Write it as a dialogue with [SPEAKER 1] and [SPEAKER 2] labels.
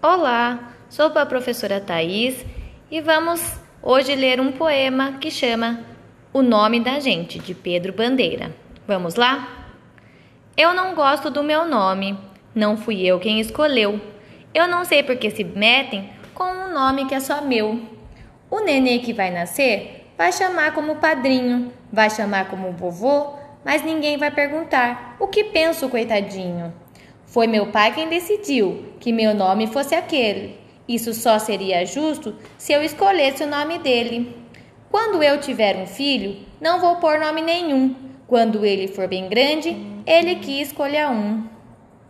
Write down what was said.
[SPEAKER 1] Olá, sou a professora Thais e vamos hoje ler um poema que chama O Nome da Gente, de Pedro Bandeira. Vamos lá? Eu não gosto do meu nome, não fui eu quem escolheu. Eu não sei por que se metem com um nome que é só meu. O nenê que vai nascer vai chamar como padrinho, vai chamar como vovô, mas ninguém vai perguntar o que penso, coitadinho. Foi meu pai quem decidiu que meu nome fosse aquele. Isso só seria justo se eu escolhesse o nome dele. Quando eu tiver um filho, não vou pôr nome nenhum. Quando ele for bem grande, ele que escolha um.